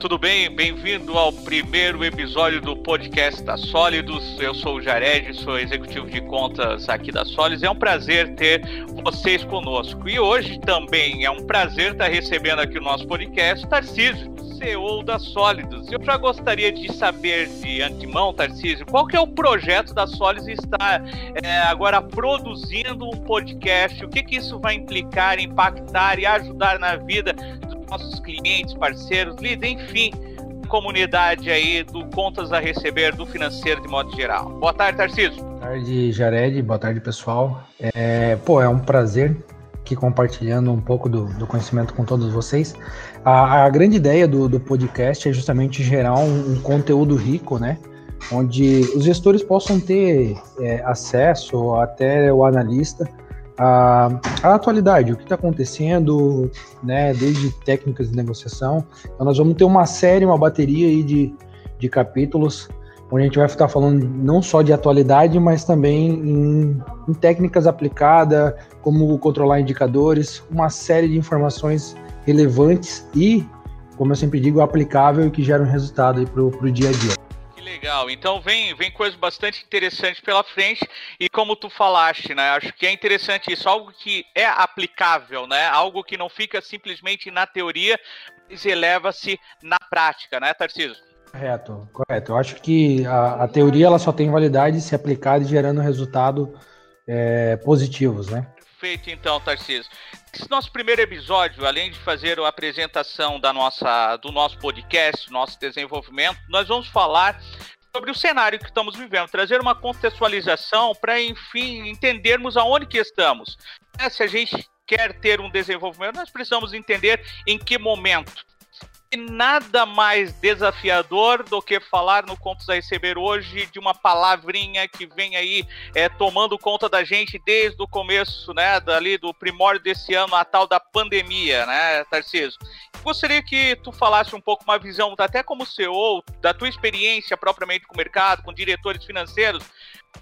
Tudo bem? Bem-vindo ao primeiro episódio do podcast da Sólidos. Eu sou o Jared, sou executivo de contas aqui da Sólidos. É um prazer ter vocês conosco. E hoje também é um prazer estar recebendo aqui o nosso podcast Tarcísio, CEO da Sólidos. Eu já gostaria de saber de antemão, Tarcísio, qual que é o projeto da Sólidos estar é, agora produzindo um podcast? O que, que isso vai implicar, impactar e ajudar na vida nossos clientes, parceiros, líderes, enfim, comunidade aí do Contas a Receber, do financeiro de modo geral. Boa tarde, Tarcísio. Boa tarde, Jared. Boa tarde, pessoal. É, pô, é um prazer aqui compartilhando um pouco do, do conhecimento com todos vocês. A, a grande ideia do, do, podcast é justamente gerar um, um, conteúdo rico, né? Onde os gestores possam ter é, acesso, até o analista, a, a atualidade, o que está acontecendo, né, desde técnicas de negociação. Então nós vamos ter uma série, uma bateria aí de, de capítulos, onde a gente vai estar falando não só de atualidade, mas também em, em técnicas aplicadas, como controlar indicadores, uma série de informações relevantes e, como eu sempre digo, aplicável e que geram resultado para o dia a dia legal. Então vem, vem coisas bastante interessantes pela frente e como tu falaste, né? Acho que é interessante isso, algo que é aplicável, né? Algo que não fica simplesmente na teoria, mas eleva-se na prática, né, Tarcísio? Correto, correto. Eu acho que a, a teoria ela só tem validade se aplicada e gerando resultados é, positivos, né? Perfeito, então, Tarcísio. Esse nosso primeiro episódio, além de fazer a apresentação da nossa, do nosso podcast, nosso desenvolvimento, nós vamos falar sobre o cenário que estamos vivendo, trazer uma contextualização para, enfim, entendermos aonde que estamos. É, se a gente quer ter um desenvolvimento, nós precisamos entender em que momento nada mais desafiador do que falar no Contos a Receber hoje de uma palavrinha que vem aí é, tomando conta da gente desde o começo, né, dali do primórdio desse ano, a tal da pandemia, né, Tarcísio? Gostaria que tu falasse um pouco uma visão, até como CEO, da tua experiência propriamente com o mercado, com diretores financeiros,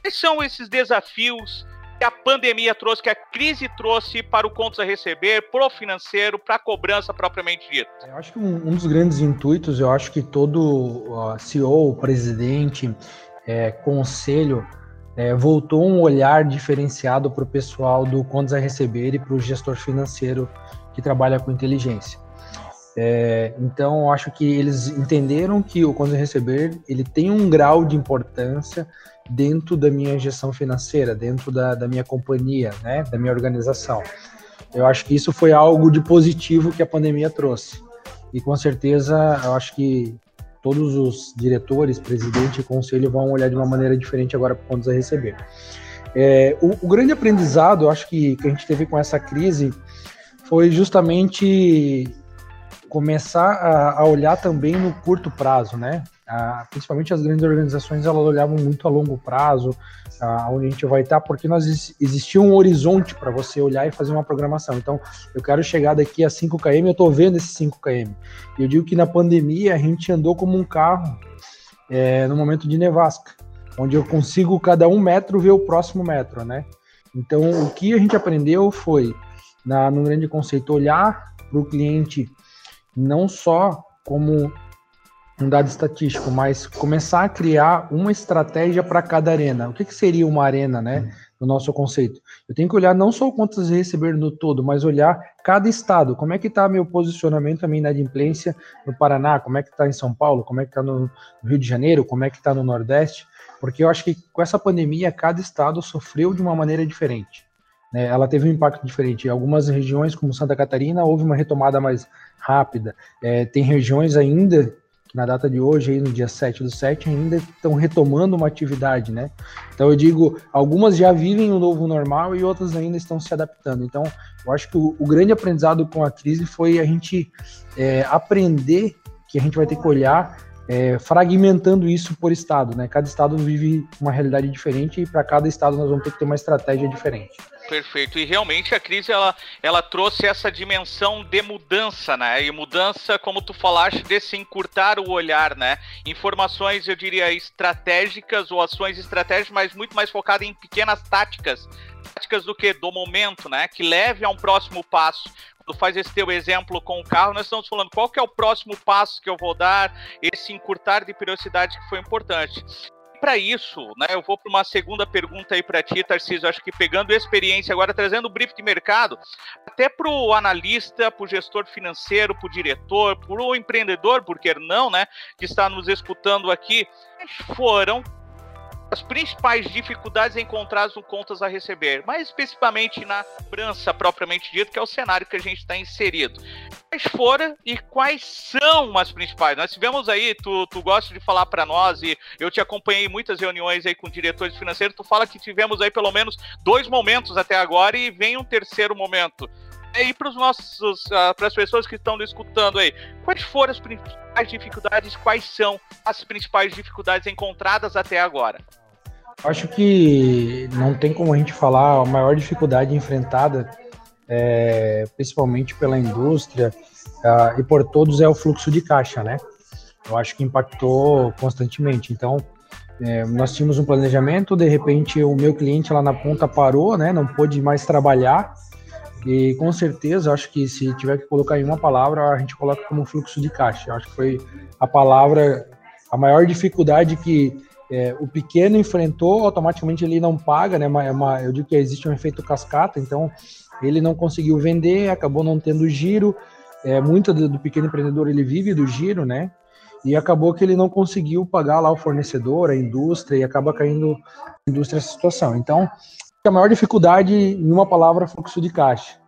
quais são esses desafios que a pandemia trouxe, que a crise trouxe para o contas a receber, para o financeiro, para a cobrança propriamente dita? Eu acho que um, um, dos grandes intuitos, eu acho que todo uh, CEO, presidente, é, conselho, é, voltou um olhar diferenciado para o pessoal do contas a receber e para o gestor financeiro que trabalha com inteligência. É, então, acho que eles entenderam que o contas a receber ele tem um grau de importância dentro da minha gestão financeira, dentro da, da minha companhia, né, da minha organização. Eu acho que isso foi algo de positivo que a pandemia trouxe. E com certeza, eu acho que todos os diretores, presidente e conselho vão olhar de uma maneira diferente agora para contas a receber. É, o, o, grande aprendizado, eu acho que, que a gente teve com essa crise foi justamente começar a, a olhar também no curto prazo, né? Ah, principalmente as grandes organizações elas olhavam muito a longo prazo, ah, onde a gente vai estar, porque nós existia um horizonte para você olhar e fazer uma programação. Então, eu quero chegar daqui a 5 km, eu estou vendo esses 5 km. Eu digo que na pandemia a gente andou como um carro é, no momento de nevasca, onde eu consigo cada um metro ver o próximo metro, né? Então, o que a gente aprendeu foi, na, no grande conceito, olhar para o cliente não só como um dado estatístico, mas começar a criar uma estratégia para cada arena. O que, que, seria uma arena, né? No nosso conceito. Eu tenho que olhar não só quantas receber no todo, mas olhar cada estado. Como é que está meu posicionamento também na inadimplência no Paraná? Como é que está em São Paulo? Como é que está no Rio de Janeiro? Como é que está no Nordeste? Porque eu acho que com essa pandemia, cada estado sofreu de uma maneira diferente. Né? Ela teve um impacto diferente. Em algumas regiões, como Santa Catarina, houve uma retomada mais rápida. É, tem regiões ainda na data de hoje, aí no dia 7 do 7, ainda estão retomando uma atividade, né? Então eu digo, algumas já vivem o novo normal e outras ainda estão se adaptando. Então, eu acho que o, o grande aprendizado com a crise foi a gente é, aprender que a gente vai ter que olhar é, fragmentando isso por estado, né? Cada estado vive uma realidade diferente e para cada estado nós vamos ter que ter uma estratégia diferente. Perfeito. E realmente a crise ela, ela trouxe essa dimensão de mudança, né? E mudança, como tu falaste, desse encurtar o olhar, né? Informações, eu diria, estratégicas ou ações estratégicas, mas muito mais focada em pequenas táticas, táticas do que do momento, né? Que leve a um próximo passo faz esse teu exemplo com o carro, nós estamos falando qual que é o próximo passo que eu vou dar, esse encurtar de periodicidade que foi importante para isso, né, eu vou para uma segunda pergunta aí para ti, Tarcísio. Acho que pegando experiência agora, trazendo o brief de mercado, até para o analista, para o gestor financeiro, para o diretor, para o empreendedor, por que não, né, que está nos escutando aqui, foram as principais dificuldades encontradas no contas a receber, mais especificamente na cobrança propriamente dito, que é o cenário que a gente está inserido. Quais foram e quais são as principais? Nós tivemos aí, tu, tu gosta de falar para nós e eu te acompanhei muitas reuniões aí com diretores financeiros, tu fala que tivemos aí pelo menos dois momentos até agora e vem um terceiro momento. E para os nossos, uh, para as pessoas que estão escutando aí, quais foram as principais dificuldades? Quais são as principais dificuldades encontradas até agora? Acho que não tem como a gente falar a maior dificuldade enfrentada, é, principalmente pela indústria uh, e por todos, é o fluxo de caixa, né? Eu acho que impactou constantemente. Então, é, nós tínhamos um planejamento, de repente o meu cliente lá na ponta parou, né? Não pôde mais trabalhar. E com certeza, acho que se tiver que colocar em uma palavra, a gente coloca como fluxo de caixa. Acho que foi a palavra, a maior dificuldade que é, o pequeno enfrentou, automaticamente ele não paga, né? É uma, eu digo que existe um efeito cascata, então ele não conseguiu vender, acabou não tendo giro. É, muito do, do, pequeno empreendedor ele vive do giro, né? E acabou que ele não conseguiu pagar lá o fornecedor, a indústria, e acaba caindo a indústria essa situação. Então, a maior dificuldade, em uma palavra, fluxo de caixa.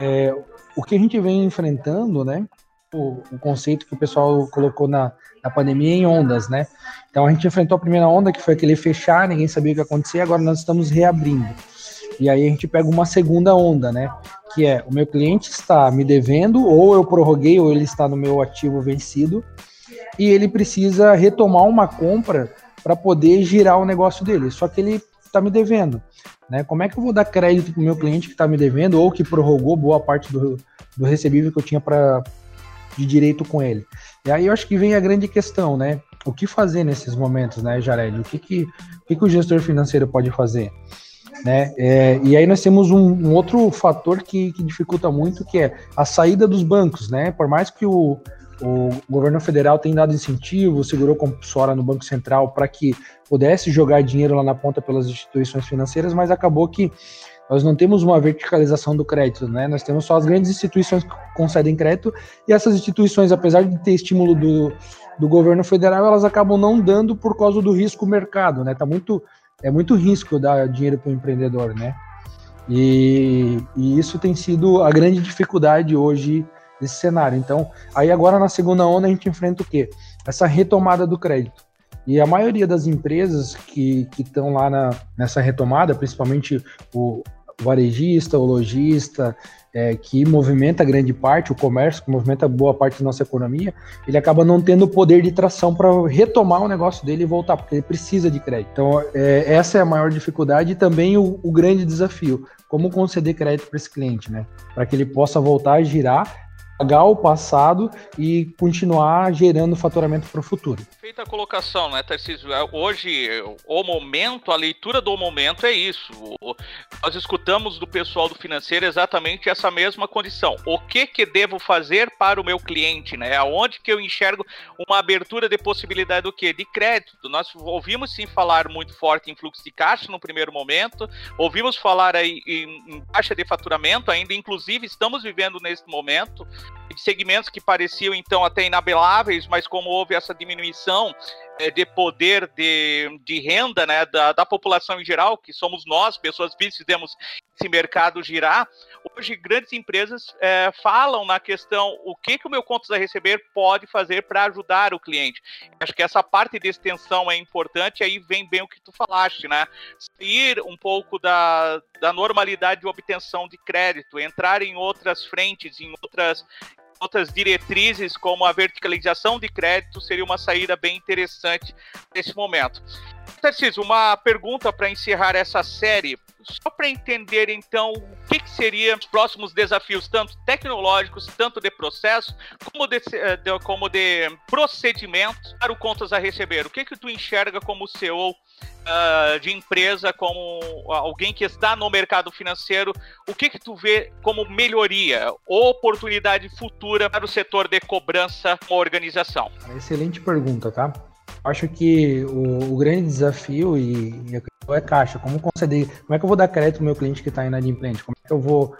É, o que a gente vem enfrentando, né? O, o conceito que o pessoal colocou na, na pandemia em ondas, né? Então a gente enfrentou a primeira onda, que foi aquele fechar, ninguém sabia o que ia acontecer, agora nós estamos reabrindo. E aí a gente pega uma segunda onda, né? Que é o meu cliente está me devendo, ou eu prorroguei, ou ele está no meu ativo vencido, e ele precisa retomar uma compra para poder girar o negócio dele. Só que ele está me devendo. Né? Como é que eu vou dar crédito para o meu cliente que está me devendo ou que prorrogou boa parte do, do recebível que eu tinha para de direito com ele? E aí eu acho que vem a grande questão, né? O que fazer nesses momentos, né, Jared? O que, que, o, que que o gestor financeiro pode fazer? Né? É, e aí nós temos um, um outro fator que, que, dificulta muito, que é a saída dos bancos, né? Por mais que o, o governo federal tenha dado incentivo, segurou compulsória no Banco Central para que pudesse jogar dinheiro lá na ponta pelas instituições financeiras, mas acabou que nós não temos uma verticalização do crédito, né? Nós temos só as grandes instituições que concedem crédito e essas instituições, apesar de ter estímulo do, do governo federal, elas acabam não dando por causa do risco mercado, né? Tá muito é muito risco dar dinheiro para o empreendedor, né? E, e, isso tem sido a grande dificuldade hoje desse cenário. Então, aí agora na segunda onda a gente enfrenta o quê? Essa retomada do crédito. E a maioria das empresas que estão lá na, nessa retomada, principalmente o varejista, o lojista, é, que movimenta grande parte, o comércio, que movimenta boa parte da nossa economia, ele acaba não tendo o poder de tração para retomar o negócio dele e voltar, porque ele precisa de crédito. Então, é, essa é a maior dificuldade e também o, o grande desafio. Como conceder crédito para esse cliente, né? Para que ele possa voltar a girar pagar o passado e continuar gerando faturamento para o futuro. Feita a colocação, né, Tarcísio? É, hoje, o momento, a leitura do momento é isso. Nós escutamos do pessoal do financeiro exatamente essa mesma condição. O que que devo fazer para o meu cliente, né? Aonde que eu enxergo uma abertura de possibilidade do quê? De crédito. Nós ouvimos sim falar muito forte em fluxo de caixa no primeiro momento, ouvimos falar aí em, em taxa de faturamento, ainda inclusive estamos vivendo nesse momento segmentos que pareciam então até inabeláveis, mas como houve essa diminuição de poder de, de renda né, da, da população em geral, que somos nós, pessoas fizemos esse mercado girar, hoje grandes empresas é, falam na questão o que, que o meu contas a receber pode fazer para ajudar o cliente. Acho que essa parte de extensão é importante, aí vem bem o que tu falaste, né? Sair um pouco da, da normalidade de obtenção de crédito, entrar em outras frentes, em outras, outras diretrizes, como a verticalização de crédito, seria uma saída bem interessante nesse momento. Tarcísio, uma pergunta para encerrar essa série, só para entender então o que, que seriam os próximos desafios, tanto tecnológicos, tanto de processo, como de, eh, de, como de procedimentos para o contas a receber. O que que tu enxerga como CEO uh, de empresa, como alguém que está no mercado financeiro, o que que tu vê como melhoria ou oportunidade futura para o setor de cobrança com organização? Excelente pergunta, tá? Acho que o, o grande desafio e, e é caixa. Como conceder, como é que eu vou dar crédito ao meu cliente que está inadimplente? Como é que eu vou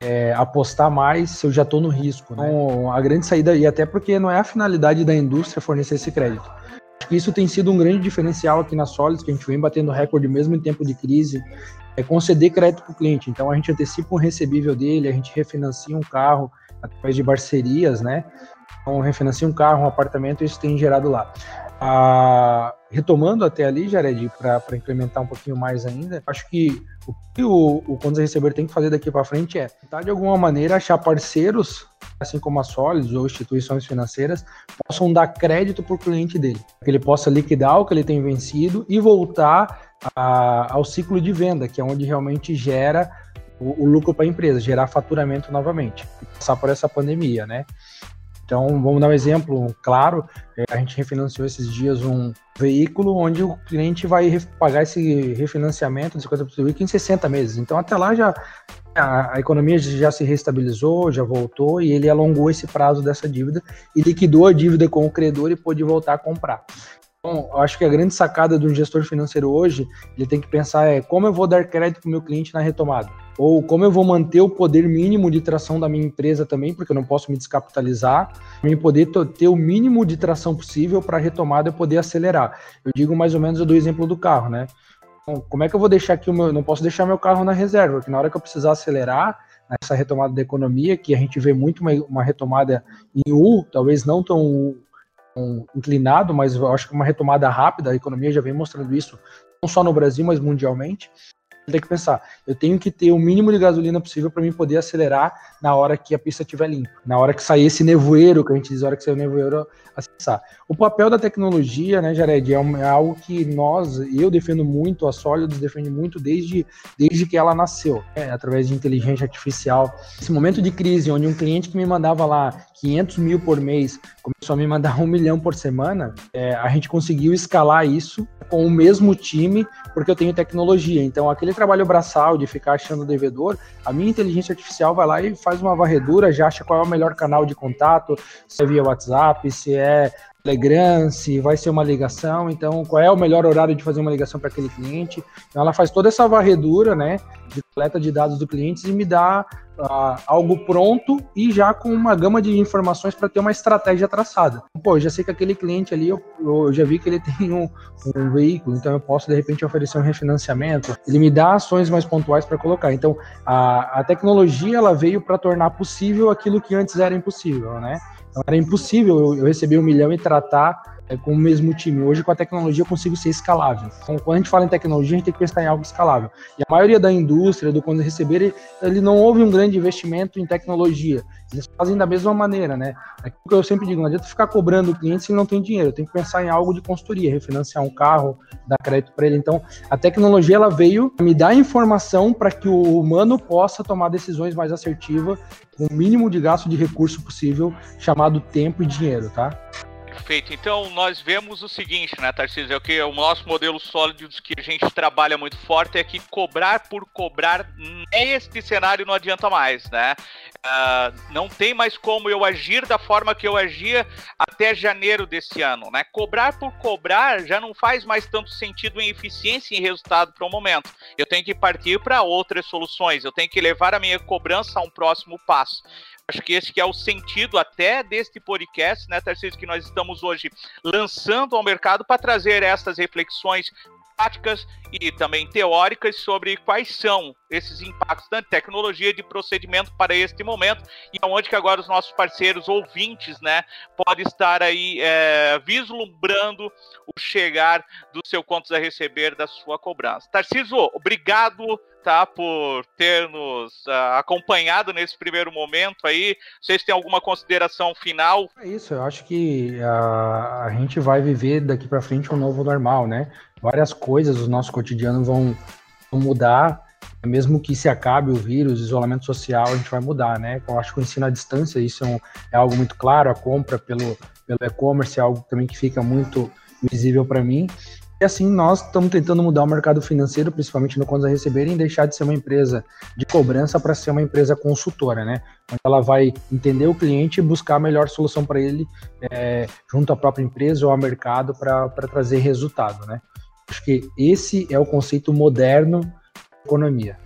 é, apostar mais se eu já estou no risco? Né? Então, a grande saída, e até porque não é a finalidade da indústria fornecer esse crédito. Acho que isso tem sido um grande diferencial aqui na Solids, que a gente vem batendo recorde mesmo em tempo de crise, é conceder crédito para o cliente. Então a gente antecipa um recebível dele, a gente refinancia um carro através de parcerias, né? Então refinancia um carro, um apartamento, isso tem gerado lá. Retomando até ali, Jared, para implementar um pouquinho mais ainda, acho que o que o, o Contas Receber tem que fazer daqui para frente é tentar de alguma maneira achar parceiros, assim como a Solis ou instituições financeiras, possam dar crédito para o cliente dele, que ele possa liquidar o que ele tem vencido e voltar a, ao ciclo de venda, que é onde realmente gera o, o lucro para a empresa, gerar faturamento novamente, passar por essa pandemia, né? Então, vamos dar um exemplo claro. É, a gente refinanciou esses dias um veículo onde o cliente vai pagar esse refinanciamento de 50% do veículo em 60 meses. Então, até lá já a, economia já se restabilizou, já voltou e ele alongou esse prazo dessa dívida e liquidou a dívida com o credor e pôde voltar a comprar. Então, eu acho que a grande sacada um gestor financeiro hoje, ele tem que pensar é como eu vou dar crédito para o meu cliente na retomada ou como eu vou manter o poder mínimo de tração da minha empresa também, porque eu não posso me descapitalizar, para poder ter o mínimo de tração possível para a retomada e poder acelerar. Eu digo mais ou menos, eu dou exemplo do carro, né? Então, como é que eu vou deixar aqui o meu, não posso deixar meu carro na reserva, porque na hora que eu precisar acelerar, nessa retomada da economia, que a gente vê muito uma, uma retomada em U, talvez não tão, tão inclinado, mas eu acho que uma retomada rápida, a economia já vem mostrando isso, não só no Brasil, mas mundialmente tem que pensar, eu tenho que ter o mínimo de gasolina possível para mim poder acelerar na hora que a pista estiver limpa, na hora que sair esse nevoeiro, que a gente diz, na hora que sair o nevoeiro, acessar. O papel da tecnologia, né, Jared, é, é algo que nós, eu defendo muito, a Solids defende muito desde, desde que ela nasceu, né, através de inteligência artificial. Esse momento de crise, onde um cliente que me mandava lá 500 mil por mês começou a me mandar um milhão por semana, é, a gente conseguiu escalar isso com o mesmo time, porque eu tenho tecnologia. Então, aquele trabalho braçal de ficar achando o devedor, a minha inteligência artificial vai lá e faz uma varredura, já acha qual é o melhor canal de contato, se é via WhatsApp, se é Telegram, se vai ser uma ligação, então qual é o melhor horário de fazer uma ligação para aquele cliente. Então ela faz toda essa varredura, né, de coleta de dados do cliente e me dá uh, algo pronto e já com uma gama de informações para ter uma estratégia traçada. Pô, eu já sei que aquele cliente ali, eu, eu já vi que ele tem um, um, veículo, então eu posso de repente oferecer um refinanciamento. Ele me dá ações mais pontuais para colocar. Então a, a tecnologia ela veio para tornar possível aquilo que antes era impossível, né? Então era impossível eu, receber um milhão e tratar é, com o mesmo time. Hoje, com a tecnologia, eu consigo ser escalável. Então, quando a gente fala em tecnologia, a gente tem que pensar em algo escalável. E a maioria da indústria, do quando receber, ele não houve um grande investimento em tecnologia. Eles fazem da mesma maneira, né? É o que eu sempre digo, não adianta ficar cobrando o cliente se ele não tem dinheiro. Tem que pensar em algo de consultoria, refinanciar um carro, dar crédito para ele. Então, a tecnologia ela veio me dar informação para que o humano possa tomar decisões mais assertivas com o mínimo de gasto de recurso possível, chamado tempo e dinheiro, tá? Perfeito. Então, nós vemos o seguinte, né, Tarcísio? É o que o nosso modelo sólido que a gente trabalha muito forte é que cobrar por cobrar neste cenário não adianta mais, né? Uh, não tem mais como eu agir da forma que eu agia até janeiro desse ano, né? Cobrar por cobrar já não faz mais tanto sentido em eficiência e resultado para o momento. Eu tenho que partir para outras soluções, eu tenho que levar a minha cobrança a um próximo passo. Acho que esse que é o sentido até deste podcast, né, Tarcísio, que nós estamos hoje lançando ao mercado para trazer essas reflexões práticas e também teóricas sobre quais são esses impactos da tecnologia de procedimento para este momento e aonde que agora os nossos parceiros ouvintes, né, podem estar aí é, vislumbrando o chegar do seu contos a receber da sua cobrança. Tarciso, obrigado tá, por ter nos uh, acompanhado nesse primeiro momento aí. Vocês têm alguma consideração final? É isso, eu acho que a, a gente vai viver daqui para frente um novo normal, né? Várias coisas do nosso cotidiano vão, mudar, mesmo que se acabe o vírus, isolamento social, a gente vai mudar, né? Eu acho que o ensino à distância, isso é, um, é algo muito claro, a compra pelo, pelo e-commerce é algo também que fica muito visível para mim. E assim nós estamos tentando mudar o mercado financeiro, principalmente no contas a receberem, deixar de ser uma empresa de cobrança para ser uma empresa consultora, né? Onde ela vai entender o cliente e buscar a melhor solução para ele é, junto à própria empresa ou ao mercado para trazer resultado, né? Acho que esse é o conceito moderno da economia.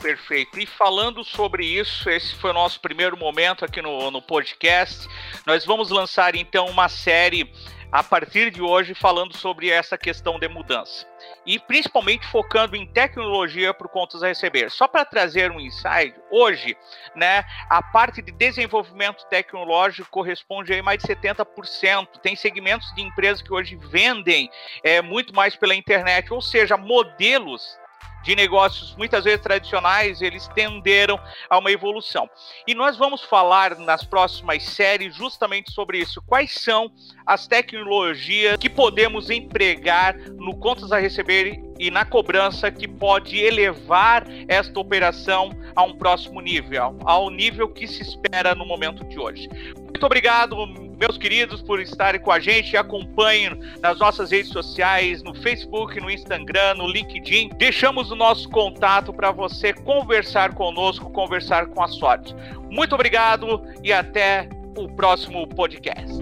Perfeito. E falando sobre isso, esse foi o nosso primeiro momento aqui no, no podcast. Nós vamos lançar então uma série a partir de hoje falando sobre essa questão de mudança e principalmente focando em tecnologia para contas a receber. Só para trazer um insight, hoje, né, a parte de desenvolvimento tecnológico corresponde a mais de 70%. Tem segmentos de empresas que hoje vendem é, muito mais pela internet, ou seja, modelos de negócios muitas vezes tradicionais, eles tenderam a uma evolução. E nós vamos falar nas próximas séries justamente sobre isso. Quais são as tecnologias que podemos empregar no contas a receber e na cobrança que pode elevar esta operação a um próximo nível, ao nível que se espera no momento de hoje. Muito obrigado, meus queridos, por estarem com a gente. Acompanhem nas nossas redes sociais, no Facebook, no Instagram, no LinkedIn. Deixamos o nosso contato para você conversar conosco, conversar com a sorte. Muito obrigado e até o próximo podcast.